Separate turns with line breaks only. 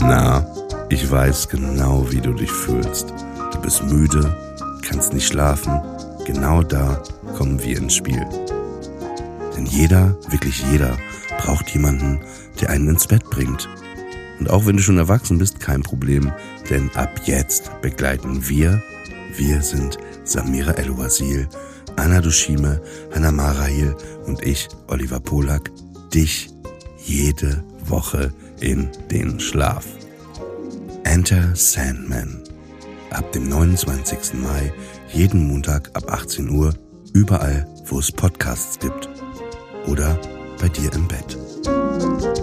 Na, ich weiß genau, wie du dich fühlst. Du bist müde, kannst nicht schlafen. Genau da kommen wir ins Spiel. Denn jeder, wirklich jeder, braucht jemanden, der einen ins Bett bringt. Und auch wenn du schon erwachsen bist, kein Problem, denn ab jetzt begleiten wir, wir sind Samira El-Wazil, Anna Dushime, Hannah Marail und ich, Oliver Polak, dich jede Woche in den Schlaf. Enter Sandman. Ab dem 29. Mai, jeden Montag ab 18 Uhr, überall, wo es Podcasts gibt. Oder bei dir im Bett.